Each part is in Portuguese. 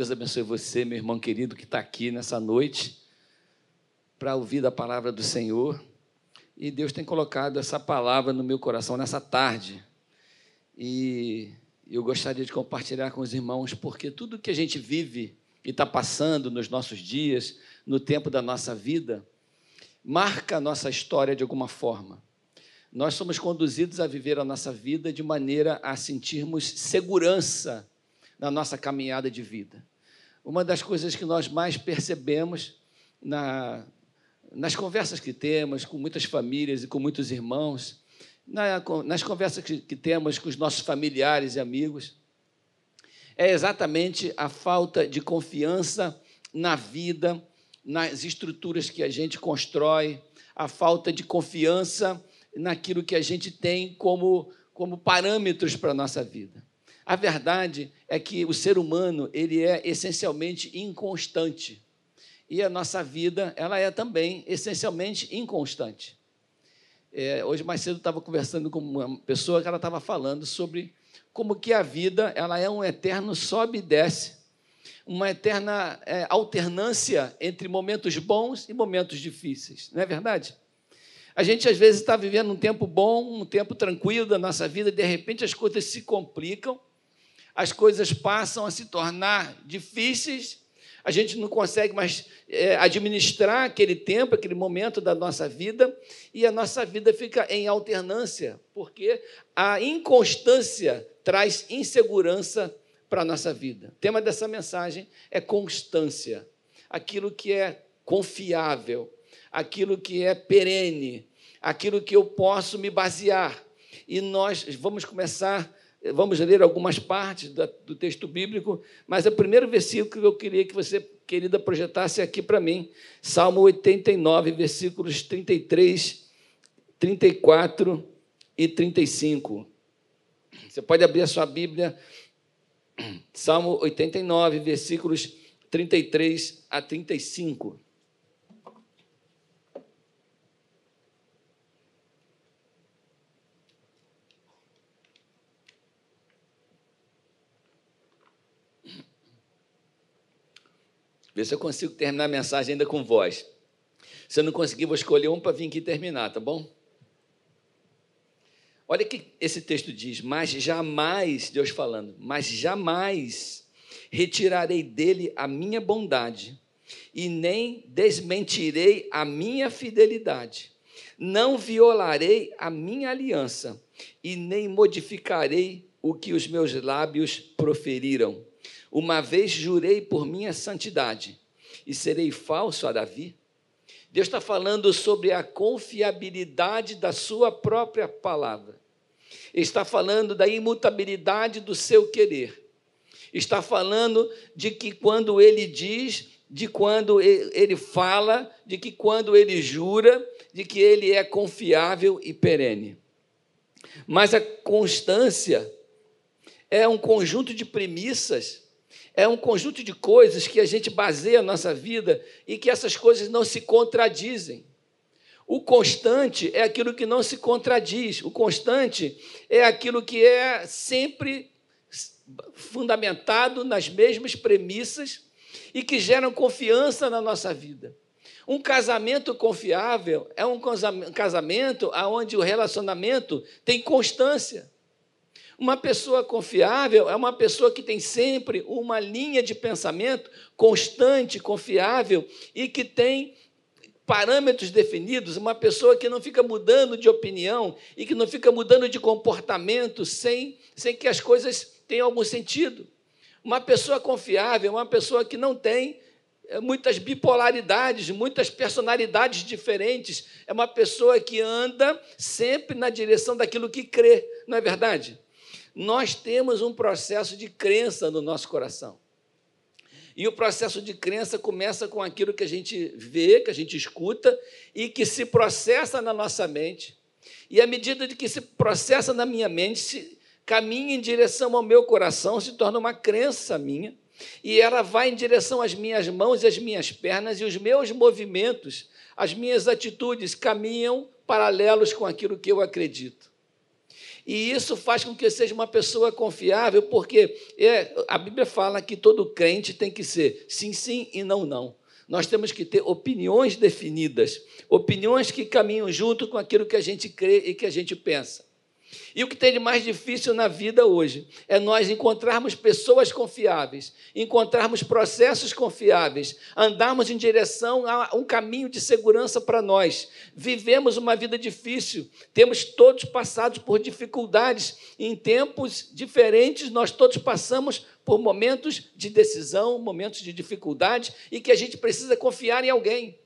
Deus abençoe você, meu irmão querido, que está aqui nessa noite para ouvir a palavra do Senhor. E Deus tem colocado essa palavra no meu coração nessa tarde. E eu gostaria de compartilhar com os irmãos, porque tudo que a gente vive e está passando nos nossos dias, no tempo da nossa vida, marca a nossa história de alguma forma. Nós somos conduzidos a viver a nossa vida de maneira a sentirmos segurança na nossa caminhada de vida. Uma das coisas que nós mais percebemos na, nas conversas que temos com muitas famílias e com muitos irmãos, na, nas conversas que, que temos com os nossos familiares e amigos, é exatamente a falta de confiança na vida, nas estruturas que a gente constrói, a falta de confiança naquilo que a gente tem como, como parâmetros para a nossa vida. A verdade é que o ser humano ele é essencialmente inconstante. E a nossa vida ela é também essencialmente inconstante. É, hoje mais cedo estava conversando com uma pessoa que ela estava falando sobre como que a vida ela é um eterno sobe e desce, uma eterna é, alternância entre momentos bons e momentos difíceis, não é verdade? A gente às vezes está vivendo um tempo bom, um tempo tranquilo da nossa vida, e de repente as coisas se complicam, as coisas passam a se tornar difíceis, a gente não consegue mais é, administrar aquele tempo, aquele momento da nossa vida, e a nossa vida fica em alternância, porque a inconstância traz insegurança para a nossa vida. O tema dessa mensagem é constância, aquilo que é confiável, aquilo que é perene, aquilo que eu posso me basear. E nós vamos começar, vamos ler algumas partes do texto bíblico, mas o primeiro versículo que eu queria que você, querida, projetasse aqui para mim, Salmo 89, versículos 33, 34 e 35. Você pode abrir a sua Bíblia, Salmo 89, versículos 33 a 35. Vê se eu consigo terminar a mensagem ainda com voz. Se eu não conseguir, vou escolher um para vir aqui terminar, tá bom? Olha o que esse texto diz: Mas jamais, Deus falando, mas jamais retirarei dele a minha bondade, e nem desmentirei a minha fidelidade. Não violarei a minha aliança, e nem modificarei o que os meus lábios proferiram. Uma vez jurei por minha santidade e serei falso a Davi. Deus está falando sobre a confiabilidade da sua própria palavra. Está falando da imutabilidade do seu querer. Está falando de que quando ele diz, de quando ele fala, de que quando ele jura, de que ele é confiável e perene. Mas a constância é um conjunto de premissas é um conjunto de coisas que a gente baseia a nossa vida e que essas coisas não se contradizem. O constante é aquilo que não se contradiz. O constante é aquilo que é sempre fundamentado nas mesmas premissas e que geram confiança na nossa vida. Um casamento confiável é um casamento onde o relacionamento tem constância. Uma pessoa confiável é uma pessoa que tem sempre uma linha de pensamento constante, confiável e que tem parâmetros definidos, uma pessoa que não fica mudando de opinião e que não fica mudando de comportamento sem, sem que as coisas tenham algum sentido. Uma pessoa confiável é uma pessoa que não tem eh, muitas bipolaridades, muitas personalidades diferentes. É uma pessoa que anda sempre na direção daquilo que crê, não é verdade? Nós temos um processo de crença no nosso coração. E o processo de crença começa com aquilo que a gente vê, que a gente escuta e que se processa na nossa mente. E à medida de que se processa na minha mente, se caminha em direção ao meu coração, se torna uma crença minha. E ela vai em direção às minhas mãos e às minhas pernas, e os meus movimentos, as minhas atitudes caminham paralelos com aquilo que eu acredito. E isso faz com que eu seja uma pessoa confiável, porque é, a Bíblia fala que todo crente tem que ser sim, sim e não, não. Nós temos que ter opiniões definidas, opiniões que caminham junto com aquilo que a gente crê e que a gente pensa. E o que tem de mais difícil na vida hoje é nós encontrarmos pessoas confiáveis, encontrarmos processos confiáveis, andarmos em direção a um caminho de segurança para nós. Vivemos uma vida difícil, temos todos passado por dificuldades, em tempos diferentes, nós todos passamos por momentos de decisão, momentos de dificuldade, e que a gente precisa confiar em alguém.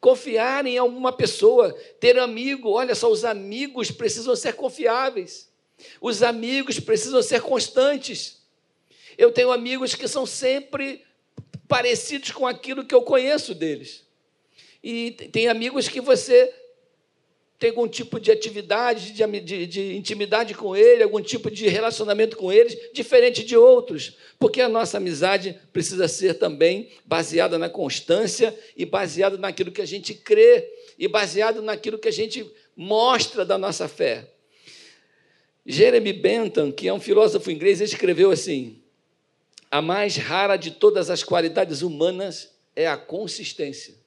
Confiar em alguma pessoa, ter amigo, olha só, os amigos precisam ser confiáveis. Os amigos precisam ser constantes. Eu tenho amigos que são sempre parecidos com aquilo que eu conheço deles. E tem amigos que você tem algum tipo de atividade, de, de, de, intimidade com ele, algum tipo de relacionamento com eles, diferente de outros, porque a nossa amizade precisa ser também baseada na constância e baseada naquilo que a gente crê e baseado naquilo que a gente mostra da nossa fé. Jeremy Bentham, que é um filósofo inglês, escreveu assim: a mais rara de todas as qualidades humanas é a consistência.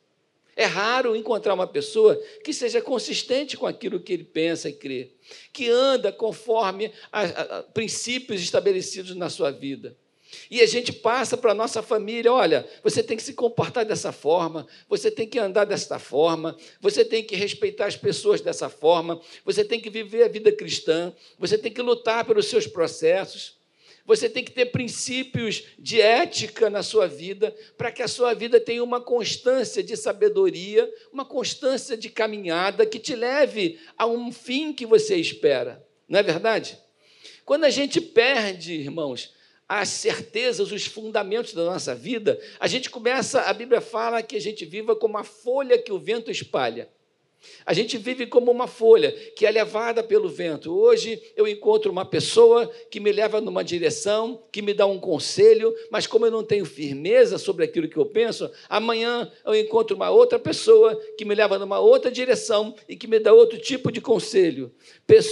É raro encontrar uma pessoa que seja consistente com aquilo que ele pensa e crê, que anda conforme a, a, a princípios estabelecidos na sua vida. E a gente passa para a nossa família: olha, você tem que se comportar dessa forma, você tem que andar desta forma, você tem que respeitar as pessoas dessa forma, você tem que viver a vida cristã, você tem que lutar pelos seus processos. Você tem que ter princípios de ética na sua vida, para que a sua vida tenha uma constância de sabedoria, uma constância de caminhada que te leve a um fim que você espera. Não é verdade? Quando a gente perde, irmãos, as certezas, os fundamentos da nossa vida, a gente começa, a Bíblia fala que a gente viva como a folha que o vento espalha. A gente vive como uma folha que é levada pelo vento. Hoje eu encontro uma pessoa que me leva numa direção, que me dá um conselho, mas como eu não tenho firmeza sobre aquilo que eu penso, amanhã eu encontro uma outra pessoa que me leva numa outra direção e que me dá outro tipo de conselho.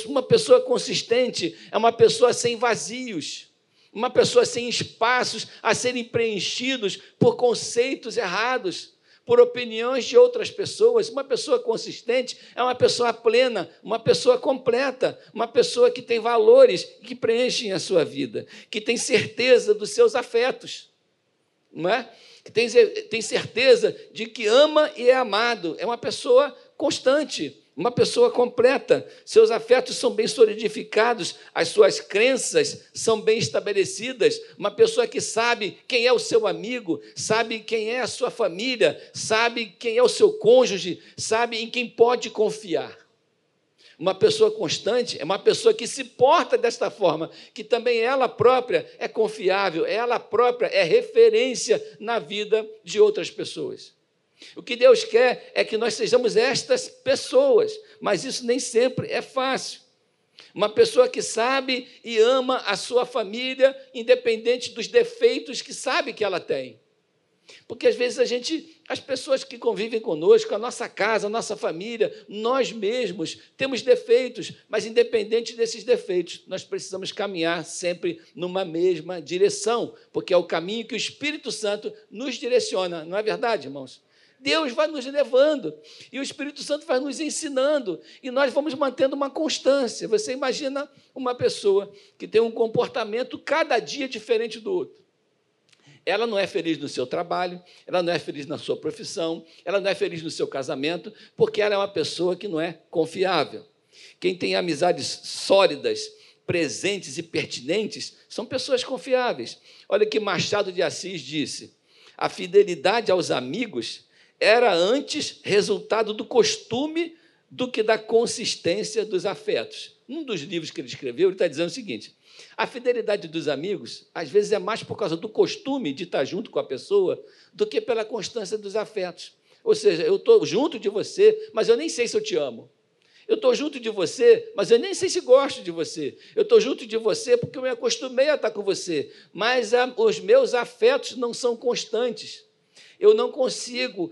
Uma pessoa consistente é uma pessoa sem vazios. Uma pessoa sem espaços a serem preenchidos por conceitos errados por opiniões de outras pessoas. Uma pessoa consistente é uma pessoa plena, uma pessoa completa, uma pessoa que tem valores que preenchem a sua vida, que tem certeza dos seus afetos, não é? Que tem, tem certeza de que ama e é amado. É uma pessoa constante uma pessoa completa. Seus afetos são bem solidificados, as suas crenças são bem estabelecidas. Uma pessoa que sabe quem é o seu amigo, sabe quem é a sua família, sabe quem é o seu cônjuge, sabe em quem pode confiar. Uma pessoa constante é uma pessoa que se porta desta forma, que também ela própria é confiável, ela própria é referência na vida de outras pessoas. O que Deus quer é que nós sejamos estas pessoas, mas isso nem sempre é fácil. Uma pessoa que sabe e ama a sua família, independente dos defeitos que sabe que ela tem. Porque às vezes a gente, as pessoas que convivem conosco, a nossa casa, a nossa família, nós mesmos temos defeitos, mas independente desses defeitos, nós precisamos caminhar sempre numa mesma direção, porque é o caminho que o Espírito Santo nos direciona, não é verdade, irmãos? Deus vai nos levando e o Espírito Santo vai nos ensinando e nós vamos mantendo uma constância. Você imagina uma pessoa que tem um comportamento cada dia diferente do outro. Ela não é feliz no seu trabalho, ela não é feliz na sua profissão, ela não é feliz no seu casamento, porque ela é uma pessoa que não é confiável. Quem tem amizades sólidas, presentes e pertinentes são pessoas confiáveis. Olha que Machado de Assis disse: a fidelidade aos amigos era antes resultado do costume do que da consistência dos afetos. Um dos livros que ele escreveu, ele está dizendo o seguinte: a fidelidade dos amigos, às vezes, é mais por causa do costume de estar junto com a pessoa do que pela constância dos afetos. Ou seja, eu estou junto de você, mas eu nem sei se eu te amo. Eu estou junto de você, mas eu nem sei se gosto de você. Eu estou junto de você porque eu me acostumei a estar com você, mas a, os meus afetos não são constantes. Eu não consigo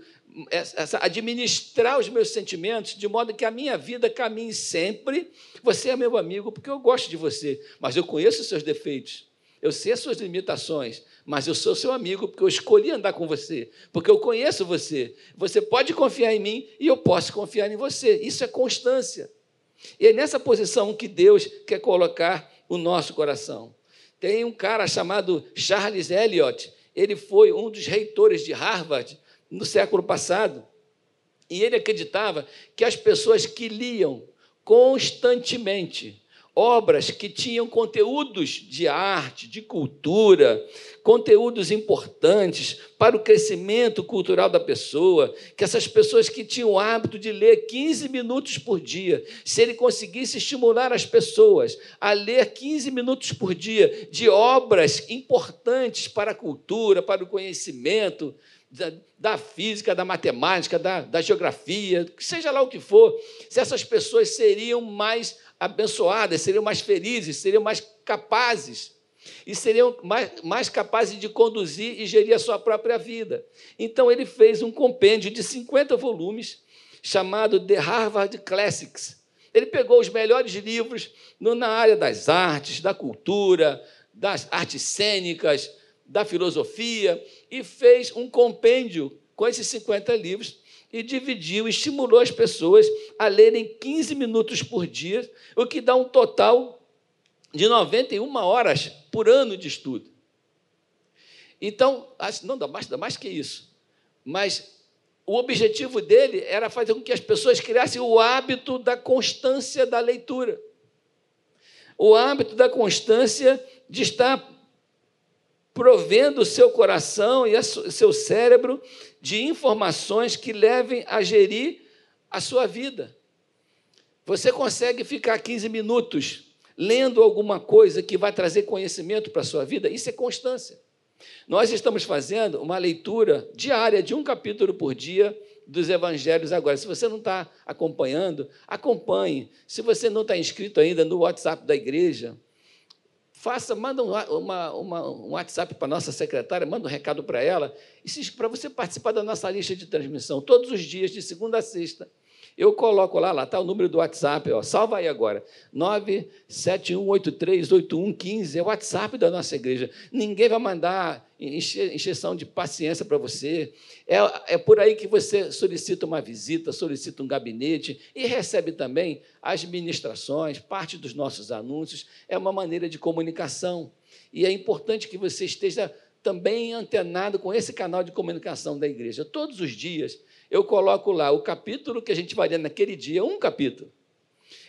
administrar os meus sentimentos de modo que a minha vida caminhe sempre. Você é meu amigo porque eu gosto de você, mas eu conheço os seus defeitos, eu sei as suas limitações, mas eu sou seu amigo porque eu escolhi andar com você, porque eu conheço você. Você pode confiar em mim e eu posso confiar em você. Isso é constância. E é nessa posição que Deus quer colocar o nosso coração. Tem um cara chamado Charles Eliot, ele foi um dos reitores de Harvard no século passado. E ele acreditava que as pessoas que liam constantemente obras que tinham conteúdos de arte, de cultura, conteúdos importantes para o crescimento cultural da pessoa, que essas pessoas que tinham o hábito de ler 15 minutos por dia, se ele conseguisse estimular as pessoas a ler 15 minutos por dia de obras importantes para a cultura, para o conhecimento, da, da, física, da matemática, da, da geografia, seja lá o que for, se essas pessoas seriam mais abençoadas, seriam mais felizes, seriam mais capazes e seriam mais, mais capazes de conduzir e gerir a sua própria vida. Então, ele fez um compêndio de 50 volumes chamado The Harvard Classics. Ele pegou os melhores livros na área das artes, da cultura, das artes cênicas, da filosofia, e fez um compêndio com esses 50 livros e dividiu, estimulou as pessoas a lerem 15 minutos por dia, o que dá um total de 91 horas por ano de estudo. Então, não dá mais, dá mais que isso. Mas o objetivo dele era fazer com que as pessoas criassem o hábito da constância da leitura. O hábito da constância de estar provendo o seu coração e o seu cérebro de informações que levem a gerir a sua vida. Você consegue ficar 15 minutos lendo alguma coisa que vai trazer conhecimento para a sua vida? Isso é constância. Nós estamos fazendo uma leitura diária de um capítulo por dia dos evangelhos agora. Se você não está acompanhando, acompanhe. Se você não está inscrito ainda no WhatsApp da igreja, Faça, manda um, uma, uma, um WhatsApp para a nossa secretária, manda um recado para ela, para você participar da nossa lista de transmissão, todos os dias, de segunda a sexta. Eu coloco lá, lá está o número do WhatsApp, ó, salva aí agora, 971838115, é o WhatsApp da nossa igreja. Ninguém vai mandar encheção de paciência para você. É, é por aí que você solicita uma visita, solicita um gabinete e recebe também as ministrações, parte dos nossos anúncios. É uma maneira de comunicação. E é importante que você esteja também antenado com esse canal de comunicação da igreja. Todos os dias eu coloco lá o capítulo que a gente vai ler naquele dia, um capítulo,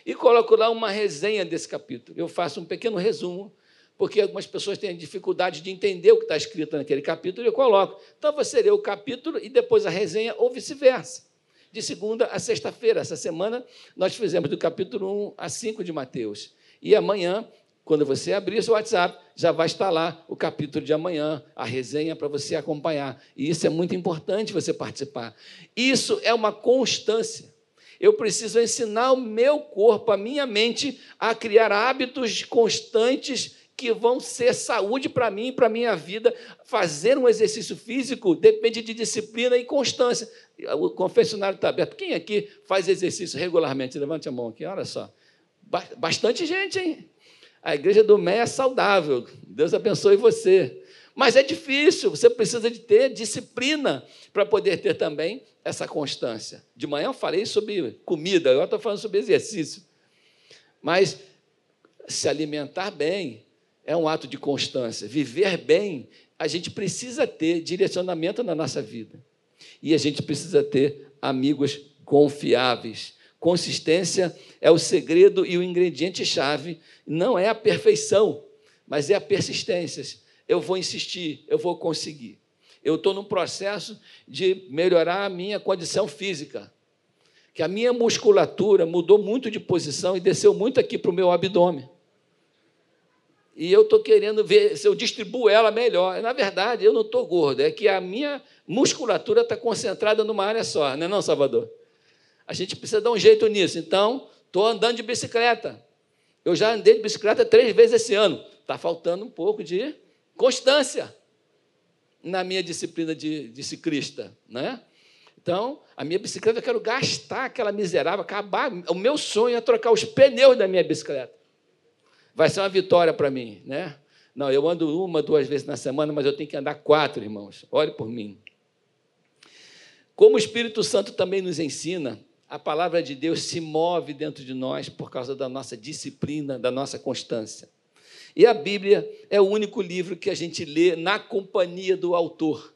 e coloco lá uma resenha desse capítulo. Eu faço um pequeno resumo, porque algumas pessoas têm dificuldade de entender o que está escrito naquele capítulo, e eu coloco. Então você lê o capítulo e depois a resenha, ou vice-versa. De segunda a sexta-feira, essa semana, nós fizemos do capítulo 1 a 5 de Mateus. E amanhã quando você abrir seu WhatsApp, já vai estar lá o capítulo de amanhã, a resenha para você acompanhar. E isso é muito importante você participar. Isso é uma constância. Eu preciso ensinar o meu corpo, a minha mente, a criar hábitos constantes que vão ser saúde para mim e para a minha vida. Fazer um exercício físico depende de disciplina e constância. O confessionário está aberto. Quem aqui faz exercício regularmente? Levante a mão aqui, olha só. Bastante gente, hein? A igreja do Mé é saudável. Deus abençoe você. Mas é difícil, você precisa de ter disciplina para poder ter também essa constância. De manhã eu falei sobre comida, agora estou falando sobre exercício. Mas se alimentar bem é um ato de constância. Viver bem, a gente precisa ter direcionamento na nossa vida. E a gente precisa ter amigos confiáveis. Consistência é o segredo e o ingrediente-chave não é a perfeição, mas é a persistência. Eu vou insistir, eu vou conseguir. Eu estou num processo de melhorar a minha condição física, que a minha musculatura mudou muito de posição e desceu muito aqui para o meu abdômen. E eu estou querendo ver se eu distribuo ela melhor. Na verdade, eu não estou gordo, é que a minha musculatura está concentrada numa área só, não é não, Salvador? A gente precisa dar um jeito nisso. Então, estou andando de bicicleta. Eu já andei de bicicleta três vezes esse ano. Está faltando um pouco de constância na minha disciplina de, de ciclista. Né? Então, a minha bicicleta, eu quero gastar aquela miserável, acabar. O meu sonho é trocar os pneus da minha bicicleta. Vai ser uma vitória para mim, né? Não, eu ando uma, duas vezes na semana, mas eu tenho que andar quatro, irmãos. Ore por mim. Como o Espírito Santo também nos ensina, a palavra de Deus se move dentro de nós por causa da nossa disciplina, da nossa constância. E a Bíblia é o único livro que a gente lê na companhia do autor.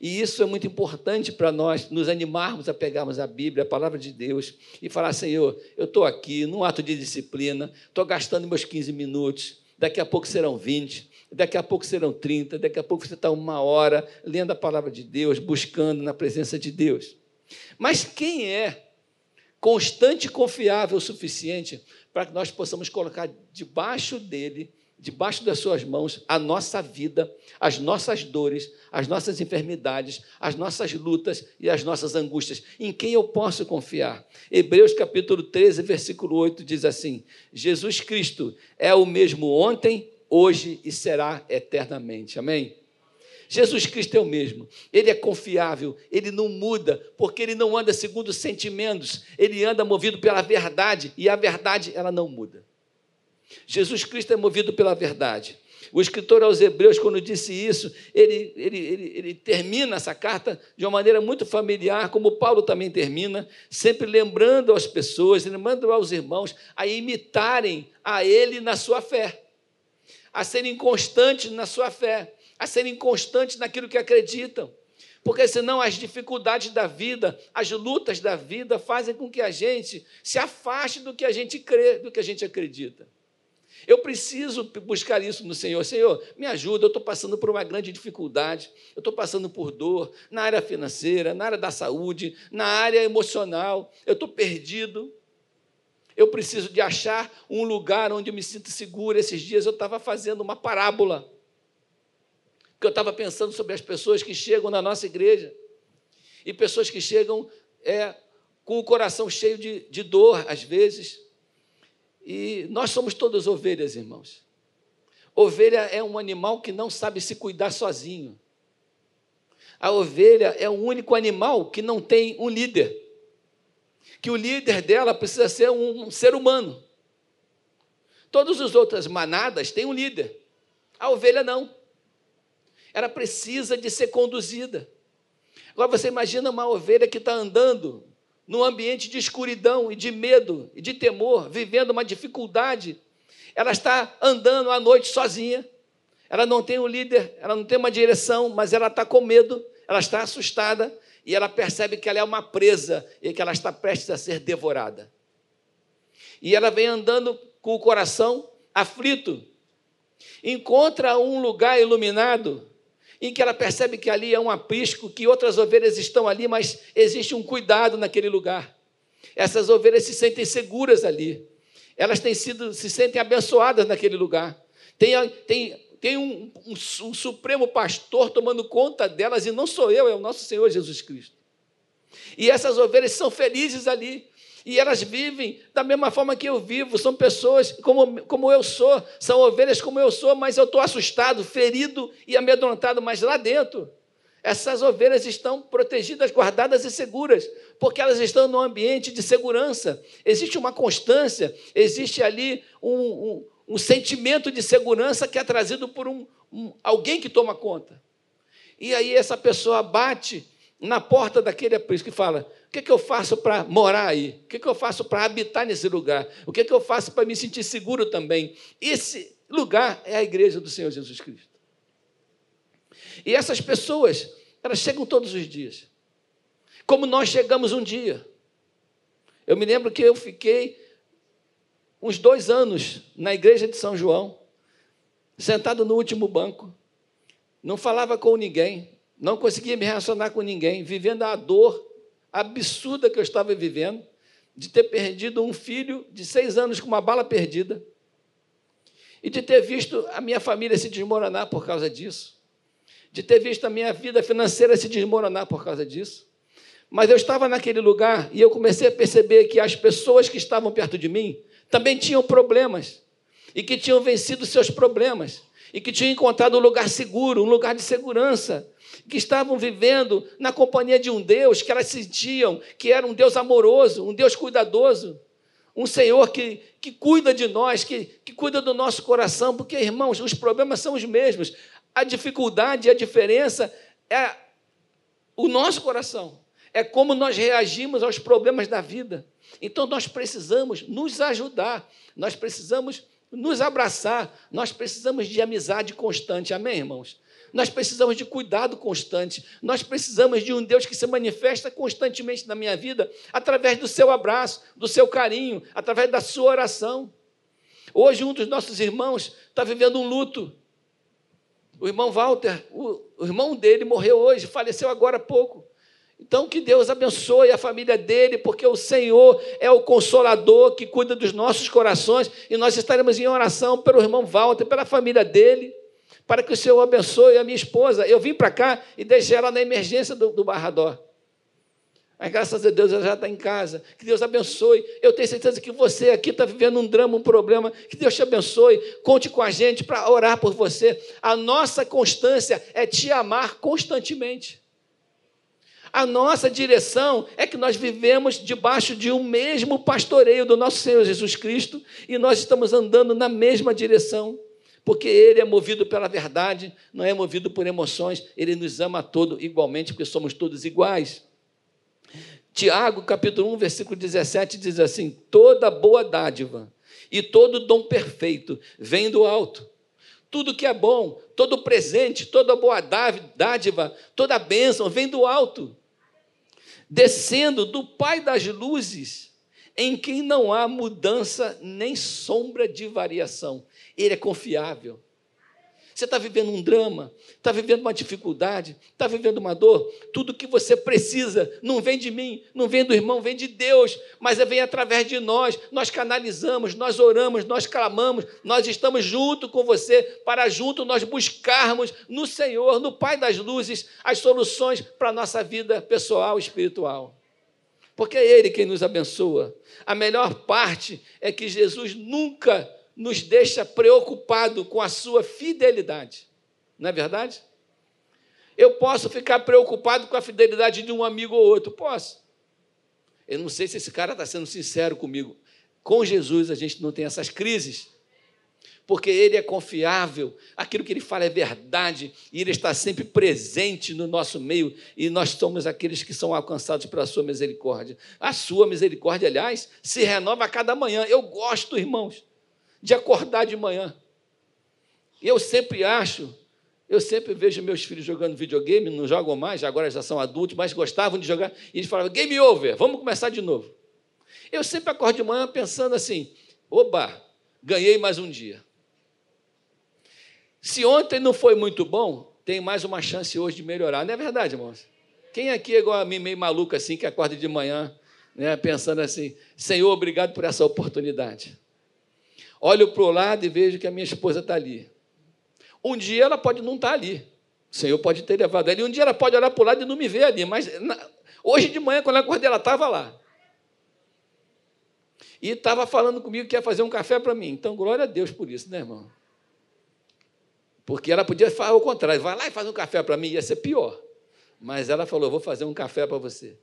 E isso é muito importante para nós nos animarmos a pegarmos a Bíblia, a palavra de Deus, e falar: Senhor, eu estou aqui num ato de disciplina, estou gastando meus 15 minutos, daqui a pouco serão 20, daqui a pouco serão 30, daqui a pouco você está uma hora lendo a palavra de Deus, buscando na presença de Deus. Mas quem é constante e confiável o suficiente para que nós possamos colocar debaixo dele debaixo das suas mãos a nossa vida, as nossas dores, as nossas enfermidades, as nossas lutas e as nossas angústias. Em quem eu posso confiar? Hebreus capítulo 13, versículo 8 diz assim: Jesus Cristo é o mesmo ontem, hoje e será eternamente. Amém? Jesus Cristo é o mesmo, ele é confiável, ele não muda, porque ele não anda segundo sentimentos, ele anda movido pela verdade, e a verdade ela não muda. Jesus Cristo é movido pela verdade. O escritor aos Hebreus, quando disse isso, ele, ele, ele, ele, termina essa carta de uma maneira muito familiar, como Paulo também termina, sempre lembrando às pessoas, lembrando aos irmãos a imitarem a ele na sua fé, a serem constantes na sua fé, a serem constantes naquilo que acreditam. Porque senão as dificuldades da vida, as lutas da vida fazem com que a gente se afaste do que a gente crê, do que a gente acredita. Eu preciso buscar isso no Senhor. Senhor, me ajuda, eu estou passando por uma grande dificuldade, eu estou passando por dor na área financeira, na área da saúde, na área emocional, eu estou perdido. Eu preciso de achar um lugar onde eu me sinto seguro. Esses dias eu estava fazendo uma parábola, porque eu estava pensando sobre as pessoas que chegam na nossa igreja, e pessoas que chegam é, com o coração cheio de, de dor, às vezes, e nós somos todas ovelhas, irmãos. Ovelha é um animal que não sabe se cuidar sozinho. A ovelha é o único animal que não tem um líder. Que o líder dela precisa ser um ser humano. Todas as outras manadas têm um líder. A ovelha não. Ela precisa de ser conduzida. Agora você imagina uma ovelha que está andando num ambiente de escuridão e de medo e de temor, vivendo uma dificuldade. Ela está andando à noite sozinha. Ela não tem um líder, ela não tem uma direção, mas ela está com medo, ela está assustada e ela percebe que ela é uma presa e que ela está prestes a ser devorada. E ela vem andando com o coração aflito. Encontra um lugar iluminado em que ela percebe que ali é um aprisco, que outras ovelhas estão ali, mas existe um cuidado naquele lugar. Essas ovelhas se sentem seguras ali. Elas têm sido, se sentem abençoadas naquele lugar. Tem, tem, tem um, um, um supremo pastor tomando conta delas, e não sou eu, é o nosso Senhor Jesus Cristo. E essas ovelhas são felizes ali. E elas vivem da mesma forma que eu vivo, são pessoas como, como eu sou, são ovelhas como eu sou, mas eu estou assustado, ferido e amedrontado, mas lá dentro, essas ovelhas estão protegidas, guardadas e seguras, porque elas estão num ambiente de segurança, existe uma constância, existe ali um, um, um sentimento de segurança que é trazido por um, um, alguém que toma conta. E aí essa pessoa bate na porta daquele aprisco e fala: O que, é que eu faço para morar aí? O que, é que eu faço para habitar nesse lugar? O que, é que eu faço para me sentir seguro também? Esse lugar é a igreja do Senhor Jesus Cristo. E essas pessoas, elas chegam todos os dias. Como nós chegamos um dia. Eu me lembro que eu fiquei uns dois anos na igreja de São João, sentado no último banco, não falava com ninguém, não conseguia me relacionar com ninguém, vivendo a dor absurda que eu estava vivendo, de ter perdido um filho de seis anos com uma bala perdida, e de ter visto a minha família se desmoronar por causa disso, de ter visto a minha vida financeira se desmoronar por causa disso. Mas eu estava naquele lugar e eu comecei a perceber que as pessoas que estavam perto de mim também tinham problemas e que tinham vencido seus problemas e que tinham encontrado um lugar seguro, um lugar de segurança, que estavam vivendo na companhia de um Deus que elas sentiam que era um Deus amoroso, um Deus cuidadoso, um Senhor que, que cuida de nós, que, que cuida do nosso coração, porque, irmãos, os problemas são os mesmos. A dificuldade, a diferença é o nosso coração, é como nós reagimos aos problemas da vida. Então, nós precisamos nos ajudar, nós precisamos nos abraçar, nós precisamos de amizade constante, amém, irmãos? Nós precisamos de cuidado constante. Nós precisamos de um Deus que se manifesta constantemente na minha vida através do seu abraço, do seu carinho, através da sua oração. Hoje, um dos nossos irmãos está vivendo um luto. O irmão Walter, o, irmão dele morreu hoje, faleceu agora há pouco. Então, que Deus abençoe a família dele, porque o Senhor é o consolador que cuida dos nossos corações, e nós estaremos em oração pelo irmão Walter, pela família dele para que o Senhor abençoe a minha esposa. Eu vim para cá e deixei ela na emergência do, do Barradó. Mas graças a Deus ela já está em casa. Que Deus abençoe. Eu tenho certeza que você aqui está vivendo um drama, um problema. Que Deus te abençoe. Conte com a gente para orar por você. A nossa constância é te amar constantemente. A nossa direção é que nós vivemos debaixo de um mesmo pastoreio do nosso Senhor Jesus Cristo e nós estamos andando na mesma direção porque ele é movido pela verdade, não é movido por emoções, ele nos ama a todos igualmente, porque somos todos iguais. Tiago, capítulo 1, versículo 17, diz assim: toda boa dádiva e todo dom perfeito vem do alto. Tudo que é bom, todo presente, toda boa dádiva, toda bênção vem do alto, descendo do Pai das luzes, em quem não há mudança nem sombra de variação. Ele é confiável. Você está vivendo um drama, está vivendo uma dificuldade, está vivendo uma dor. Tudo que você precisa não vem de mim, não vem do irmão, vem de Deus, mas vem através de nós. Nós canalizamos, nós oramos, nós clamamos, nós estamos junto com você para junto nós buscarmos no Senhor, no Pai das luzes, as soluções para a nossa vida pessoal e espiritual. Porque é Ele quem nos abençoa. A melhor parte é que Jesus nunca nos deixa preocupado com a sua fidelidade. Não é verdade? Eu posso ficar preocupado com a fidelidade de um amigo ou outro? Posso. Eu não sei se esse cara está sendo sincero comigo. Com Jesus a gente não tem essas crises, porque Ele é confiável, aquilo que Ele fala é verdade, e Ele está sempre presente no nosso meio, e nós somos aqueles que são alcançados pela Sua misericórdia. A Sua misericórdia, aliás, se renova a cada manhã. Eu gosto, irmãos, de acordar de manhã. Eu sempre acho, eu sempre vejo meus filhos jogando videogame, não jogam mais, agora já são adultos, mas gostavam de jogar, e eles falavam, game over, vamos começar de novo. Eu sempre acordo de manhã pensando assim, oba, ganhei mais um dia. Se ontem não foi muito bom, tem mais uma chance hoje de melhorar. Não é verdade, irmãos? Quem aqui é igual a mim, meio maluco assim, que acorda de manhã, né, pensando assim, Senhor, obrigado por essa oportunidade. Olho para o lado e vejo que a minha esposa está ali. Um dia ela pode não estar tá ali. O Senhor pode ter levado ela. E um dia ela pode olhar para o lado e não me ver ali. Mas na, hoje de manhã, quando eu acordei, ela estava lá. E estava falando comigo que ia fazer um café para mim. Então, glória a Deus por isso, né, irmão? Porque ela podia falar o contrário. Vai lá e faz um café para mim. Ia ser pior. Mas ela falou: vou fazer um café para você.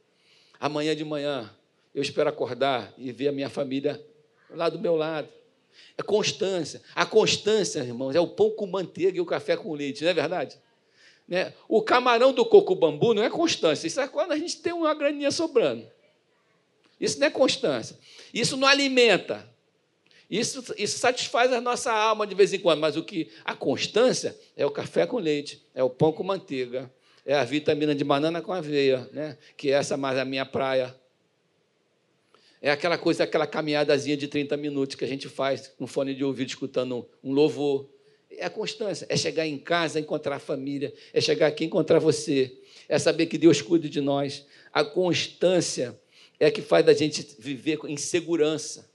Amanhã de manhã, eu espero acordar e ver a minha família lá do meu lado. É constância. A constância, irmãos, é o pão com manteiga e o café com leite, não é verdade? Né? O camarão do coco bambu não é constância. Isso é quando a gente tem uma graninha sobrando. Isso não é constância. Isso não alimenta. Isso, isso satisfaz a nossa alma de vez em quando. Mas o que a constância é o café com leite, é o pão com manteiga, é a vitamina de banana com aveia, né? que essa mais é a minha praia. É aquela coisa, aquela caminhadazinha de 30 minutos que a gente faz com fone de ouvido, escutando um louvor. É a constância, é chegar em casa, encontrar a família, é chegar aqui encontrar você, é saber que Deus cuida de nós. A constância é a que faz a gente viver em segurança.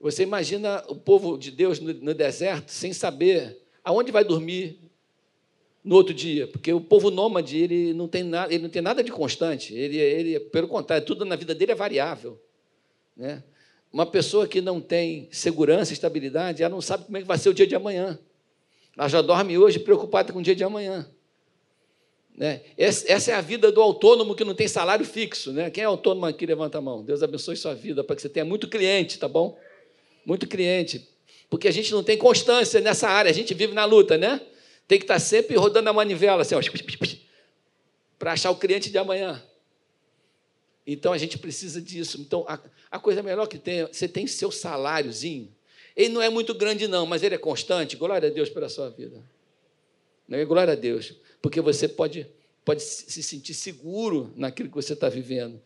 Você imagina o povo de Deus no, deserto sem saber aonde vai dormir, no outro dia, porque o povo nômade ele não tem nada, ele não tem nada de constante. Ele, ele, pelo contrário, tudo na vida dele é variável, né? Uma pessoa que não tem segurança, estabilidade, ela não sabe como é que vai ser o dia de amanhã. Ela já dorme hoje preocupada com o dia de amanhã. Né? Essa é a vida do autônomo que não tem salário fixo. Né? Quem é autônomo aqui, levanta a mão. Deus abençoe sua vida para que você tenha muito cliente, tá bom? Muito cliente. Porque a gente não tem constância nessa área, a gente vive na luta, né? Tem que estar sempre rodando a manivela, assim, para achar o cliente de amanhã. Então a gente precisa disso. Então a, a coisa melhor que tem, você tem seu saláriozinho. Ele não é muito grande, não, mas ele é constante. Glória a Deus pela sua vida. Não é? Glória a Deus porque você pode, pode se sentir seguro naquilo que você está vivendo.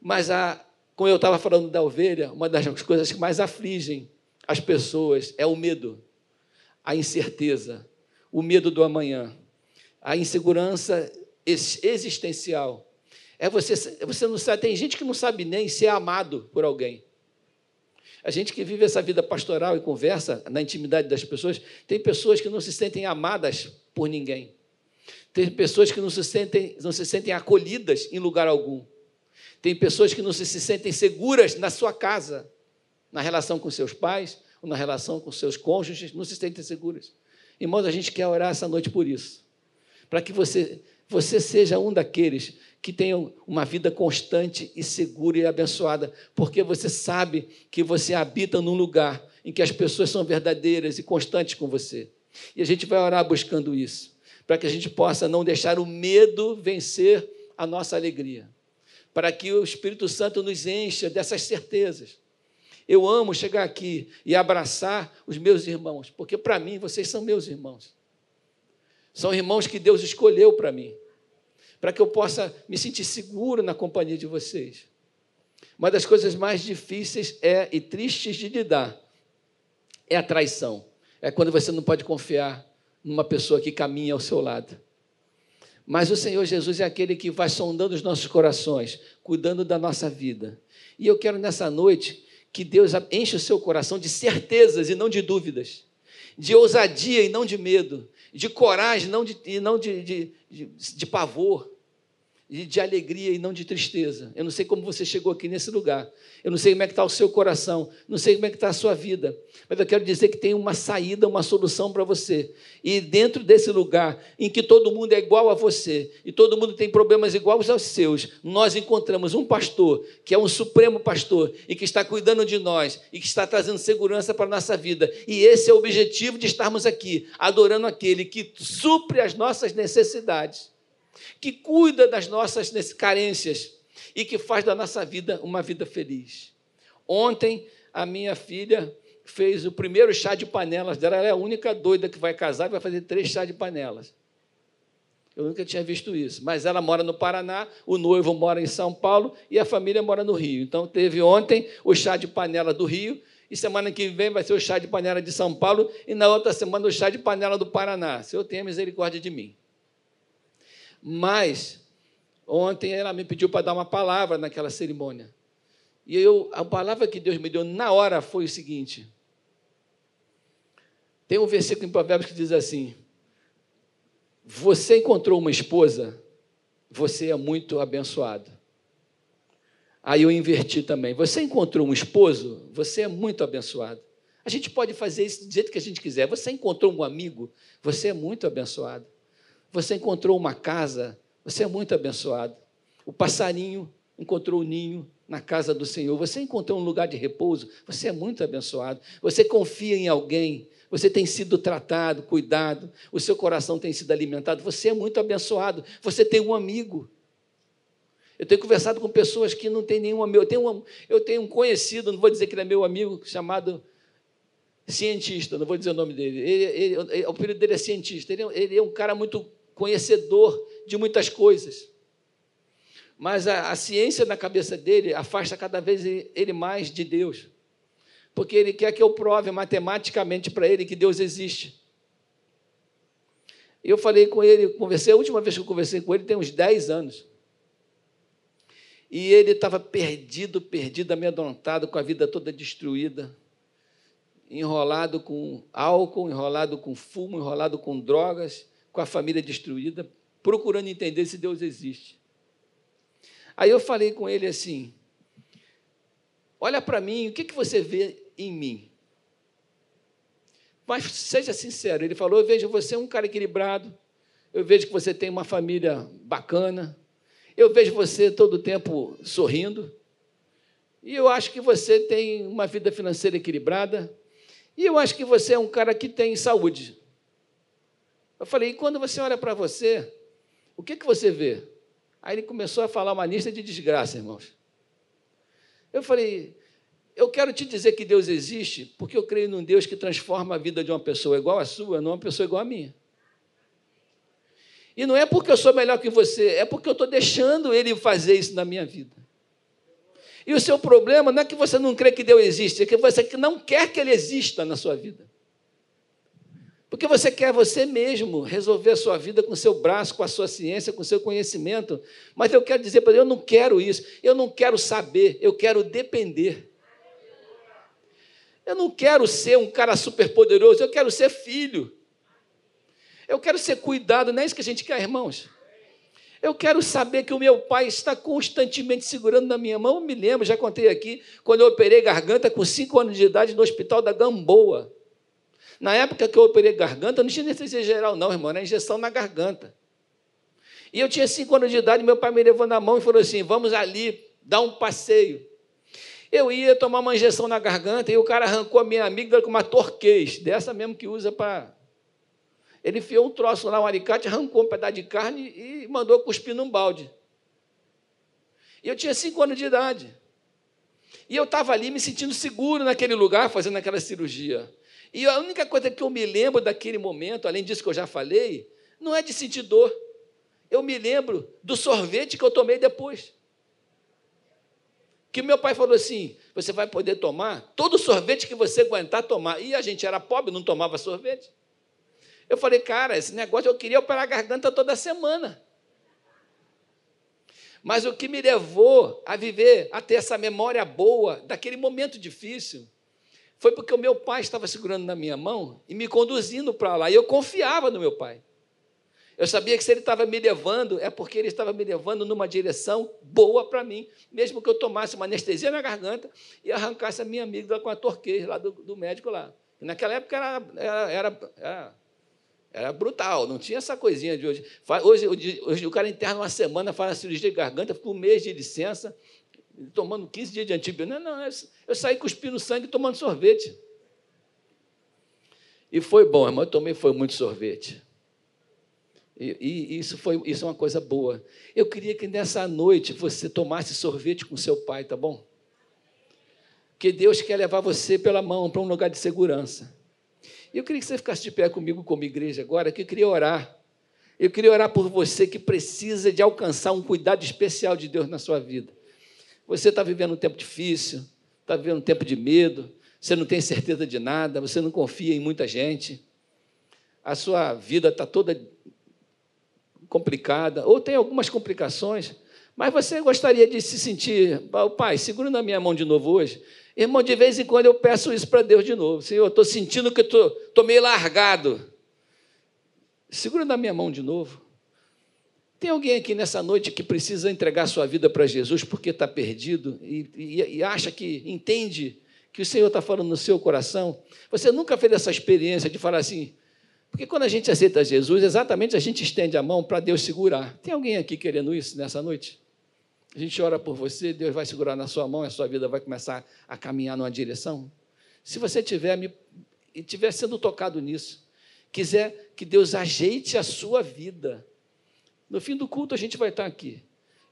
Mas, a, como eu estava falando da ovelha, uma das coisas que mais afligem as pessoas é o medo, a incerteza, o medo do amanhã, a insegurança existencial. É você, você não sabe, tem gente que não sabe nem ser amado por alguém. A gente que vive essa vida pastoral e conversa na intimidade das pessoas, tem pessoas que não se sentem amadas por ninguém. Tem pessoas que não se sentem, não se sentem acolhidas em lugar algum. Tem pessoas que não se sentem seguras na sua casa, na relação com seus pais, ou na relação com seus cônjuges, não se sentem seguras. Irmãos, a gente quer orar essa noite por isso. Para que você, você seja um daqueles que tenham uma vida constante e segura e abençoada, porque você sabe que você habita num lugar em que as pessoas são verdadeiras e constantes com você. E a gente vai orar buscando isso para que a gente possa não deixar o medo vencer a nossa alegria, para que o Espírito Santo nos encha dessas certezas. Eu amo chegar aqui e abraçar os meus irmãos, porque para mim vocês são meus irmãos. São irmãos que Deus escolheu para mim, para que eu possa me sentir seguro na companhia de vocês. Uma das coisas mais difíceis é e tristes de lidar é a traição. É quando você não pode confiar numa pessoa que caminha ao seu lado. Mas o Senhor Jesus é aquele que vai sondando os nossos corações, cuidando da nossa vida. E eu quero nessa noite que Deus enche o seu coração de certezas e não de dúvidas, de ousadia e não de medo, de coragem não de, e não de, de, de, de pavor, de alegria e não de tristeza. Eu não sei como você chegou aqui nesse lugar. Eu não sei como é que está o seu coração. Não sei como é que está a sua vida. Mas eu quero dizer que tem uma saída, uma solução para você. E dentro desse lugar em que todo mundo é igual a você e todo mundo tem problemas iguais aos seus, nós encontramos um pastor que é um supremo pastor e que está cuidando de nós e que está trazendo segurança para a nossa vida. E esse é o objetivo de estarmos aqui, adorando aquele que supre as nossas necessidades que cuida das nossas carências e que faz da nossa vida uma vida feliz. Ontem, a minha filha fez o primeiro chá de panelas dela. Ela é a única doida que vai casar e vai fazer três chá de panelas. Eu nunca tinha visto isso. Mas ela mora no Paraná, o noivo mora em São Paulo e a família mora no Rio. Então, teve ontem o chá de panela do Rio, e semana que vem vai ser o chá de panela de São Paulo, e na outra semana o chá de panela do Paraná. Senhor, tenha misericórdia de mim. Mas, ontem ela me pediu para dar uma palavra naquela cerimônia. E eu, a palavra que Deus me deu na hora foi o seguinte: tem um versículo em Provérbios que diz assim: Você encontrou uma esposa, você é muito abençoado. Aí eu inverti também. Você encontrou um esposo, você é muito abençoado. A gente pode fazer isso do jeito que a gente quiser. Você encontrou um amigo, você é muito abençoado. Você encontrou uma casa, você é muito abençoado. O passarinho encontrou o ninho na casa do Senhor. Você encontrou um lugar de repouso, você é muito abençoado. Você confia em alguém, você tem sido tratado, cuidado, o seu coração tem sido alimentado. Você é muito abençoado. Você tem um amigo. Eu tenho conversado com pessoas que não têm nenhum amigo. Eu tenho um, eu tenho um conhecido, não vou dizer que ele é meu amigo, chamado cientista, não vou dizer o nome dele. Ele, ele, o apelido dele é cientista. Ele, ele é um cara muito conhecedor de muitas coisas. Mas a, a, ciência na cabeça dele afasta cada vez ele mais de Deus. Porque ele quer que eu prove matematicamente para ele que Deus existe. Eu falei com ele, conversei, a última vez que eu conversei com ele tem uns 10 anos. E ele estava perdido, perdido, amedrontado, com a vida toda destruída, enrolado com álcool, enrolado com fumo, enrolado com drogas, com a família destruída, procurando entender se Deus existe. Aí eu falei com ele assim: Olha para mim, o que, que você vê em mim? Mas seja sincero, ele falou: Eu vejo você um cara equilibrado, eu vejo que você tem uma família bacana, eu vejo você todo o tempo sorrindo, e eu acho que você tem uma vida financeira equilibrada, e eu acho que você é um cara que tem saúde. Eu falei: E quando você olha para você, o que, que você vê? Aí ele começou a falar uma lista de desgraça, irmãos. Eu falei, eu quero te dizer que Deus existe porque eu creio num Deus que transforma a vida de uma pessoa igual à sua, não uma pessoa igual à minha. E não é porque eu sou melhor que você, é porque eu estou deixando Ele fazer isso na minha vida. E o seu problema não é que você não crê que Deus existe, é que você não quer que Ele exista na sua vida. Porque você quer você mesmo resolver a sua vida com o seu braço, com a sua ciência, com o seu conhecimento. Mas eu quero dizer para ele, eu não quero isso, eu não quero saber, eu quero depender. Eu não quero ser um cara superpoderoso, eu quero ser filho. Eu quero ser cuidado, não é isso que a gente quer, irmãos? Eu quero saber que o meu pai está constantemente segurando na minha mão. Eu me lembro, já contei aqui, quando eu operei garganta com cinco anos de idade no hospital da Gamboa. Na época que eu operei garganta, não tinha anestesia geral, não, irmão, era injeção na garganta. E eu tinha cinco anos de idade, meu pai me levou na mão e falou assim: vamos ali, dar um passeio. Eu ia tomar uma injeção na garganta e o cara arrancou a minha amígdala com uma torquês, dessa mesmo que usa para. Ele enfiou um troço lá, um alicate, arrancou um pedaço de carne e mandou cuspir num balde. E eu tinha cinco anos de idade. E eu estava ali me sentindo seguro naquele lugar, fazendo aquela cirurgia. E a única coisa que eu me lembro daquele momento, além disso que eu já falei, não é de sentir dor. Eu me lembro do sorvete que eu tomei depois. Que meu pai falou assim: você vai poder tomar todo o sorvete que você aguentar tomar. E a gente era pobre, não tomava sorvete. Eu falei, cara, esse negócio eu queria operar a garganta toda semana. Mas o que me levou a viver, a ter essa memória boa daquele momento difícil, foi porque o meu pai estava segurando na minha mão e me conduzindo para lá. E eu confiava no meu pai. Eu sabia que se ele estava me levando, é porque ele estava me levando numa direção boa para mim, mesmo que eu tomasse uma anestesia na garganta e arrancasse a minha amígdala com a torqueira lá do, do, médico lá. E naquela época era, era, era, era, era brutal, não tinha essa coisinha de hoje. Hoje, hoje o cara interna uma semana, faz a cirurgia de garganta, fica um mês de licença, tomando 15 dias de antibiótico. Não, não, eu saí cuspindo sangue tomando sorvete. E foi bom, irmão, eu tomei foi muito sorvete. E, e, isso foi isso é uma coisa boa. Eu queria que nessa noite você tomasse sorvete com seu pai, tá bom? Que Deus quer levar você pela mão para um lugar de segurança. E eu queria que você ficasse de pé comigo como igreja agora, que eu queria orar. Eu queria orar por você que precisa de alcançar um cuidado especial de Deus na sua vida. Você está vivendo um tempo difícil, está vivendo um tempo de medo, você não tem certeza de nada, você não confia em muita gente, a sua vida está toda complicada, ou tem algumas complicações, mas você gostaria de se sentir, pai, segura na minha mão de novo hoje. Irmão, de vez em quando eu peço isso para Deus de novo. Senhor, eu estou sentindo que estou meio largado. Segura na minha mão de novo. Tem alguém aqui nessa noite que precisa entregar sua vida para Jesus porque está perdido e, e, e, acha que entende que o Senhor está falando no seu coração? Você nunca fez essa experiência de falar assim? Porque quando a gente aceita Jesus, exatamente a gente estende a mão para Deus segurar. Tem alguém aqui querendo isso nessa noite? A gente ora por você, Deus vai segurar na sua mão e a sua vida vai começar a caminhar numa direção. Se você tiver me estiver sendo tocado nisso, quiser que Deus ajeite a sua vida, no fim do culto a gente vai estar aqui.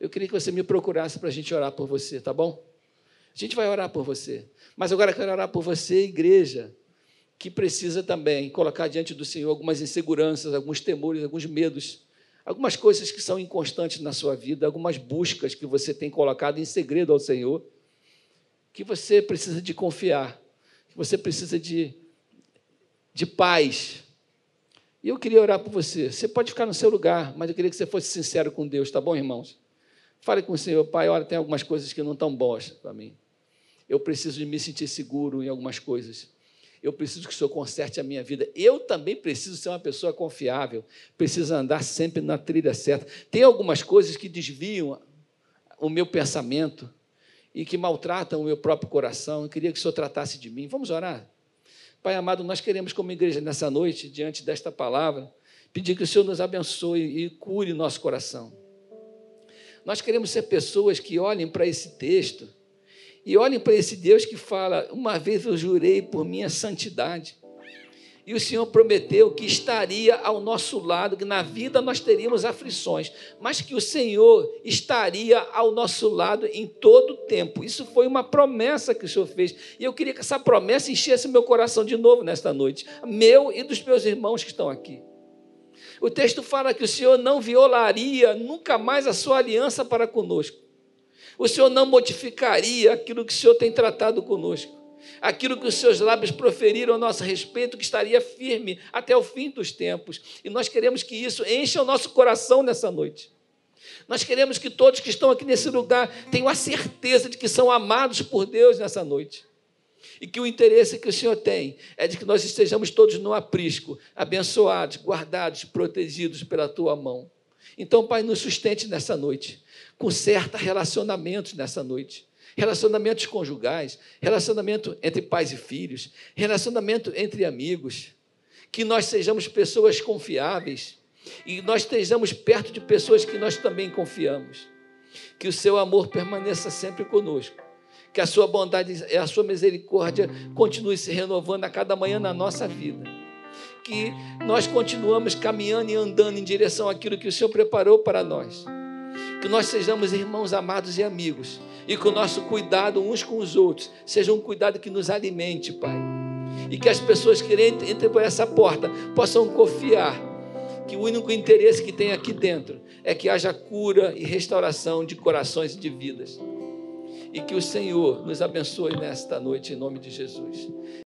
Eu queria que você me procurasse para a gente orar por você, tá bom? A gente vai orar por você. Mas agora eu quero orar por você, igreja, que precisa também colocar diante do Senhor algumas inseguranças, alguns temores, alguns medos, algumas coisas que são inconstantes na sua vida, algumas buscas que você tem colocado em segredo ao Senhor, que você precisa de confiar, que você precisa de, de paz, e eu queria orar por você. Você pode ficar no seu lugar, mas eu queria que você fosse sincero com Deus, tá bom, irmãos? Fale com o Senhor, Pai, olha, tem algumas coisas que não estão boas para mim. Eu preciso de me sentir seguro em algumas coisas. Eu preciso que o Senhor conserte a minha vida. Eu também preciso ser uma pessoa confiável. Preciso andar sempre na trilha certa. Tem algumas coisas que desviam o meu pensamento e que maltratam o meu próprio coração. Eu queria que o Senhor tratasse de mim. Vamos orar? Pai amado, nós queremos, como igreja, nessa noite, diante desta palavra, pedir que o Senhor nos abençoe e cure nosso coração. Nós queremos ser pessoas que olhem para esse texto e olhem para esse Deus que fala: Uma vez eu jurei por minha santidade. E o Senhor prometeu que estaria ao nosso lado, que na vida nós teríamos aflições, mas que o Senhor estaria ao nosso lado em todo o tempo. Isso foi uma promessa que o Senhor fez. E eu queria que essa promessa enchesse meu coração de novo nesta noite, meu e dos meus irmãos que estão aqui. O texto fala que o Senhor não violaria nunca mais a sua aliança para conosco. O Senhor não modificaria aquilo que o Senhor tem tratado conosco aquilo que os seus lábios proferiram a nosso respeito, que estaria firme até o fim dos tempos. E nós queremos que isso encha o nosso coração nessa noite. Nós queremos que todos que estão aqui nesse lugar tenham a certeza de que são amados por Deus nessa noite. E que o interesse que o Senhor tem é de que nós estejamos todos no aprisco, abençoados, guardados, protegidos pela tua mão. Então, Pai, nos sustente nessa noite, conserta relacionamentos nessa noite relacionamentos conjugais, relacionamento entre pais e filhos, relacionamento entre amigos, que nós sejamos pessoas confiáveis e nós estejamos perto de pessoas que nós também confiamos. Que o seu amor permaneça sempre conosco. Que a sua bondade e a sua misericórdia continue se renovando a cada manhã na nossa vida. Que nós continuamos caminhando e andando em direção àquilo que o Senhor preparou para nós. Que nós sejamos irmãos amados e amigos e que o nosso cuidado uns com os outros seja um cuidado que nos alimente, Pai. E que as pessoas que entrem por essa porta possam confiar que o único interesse que tem aqui dentro é que haja cura e restauração de corações e de vidas. E que o Senhor nos abençoe nesta noite, em nome de Jesus.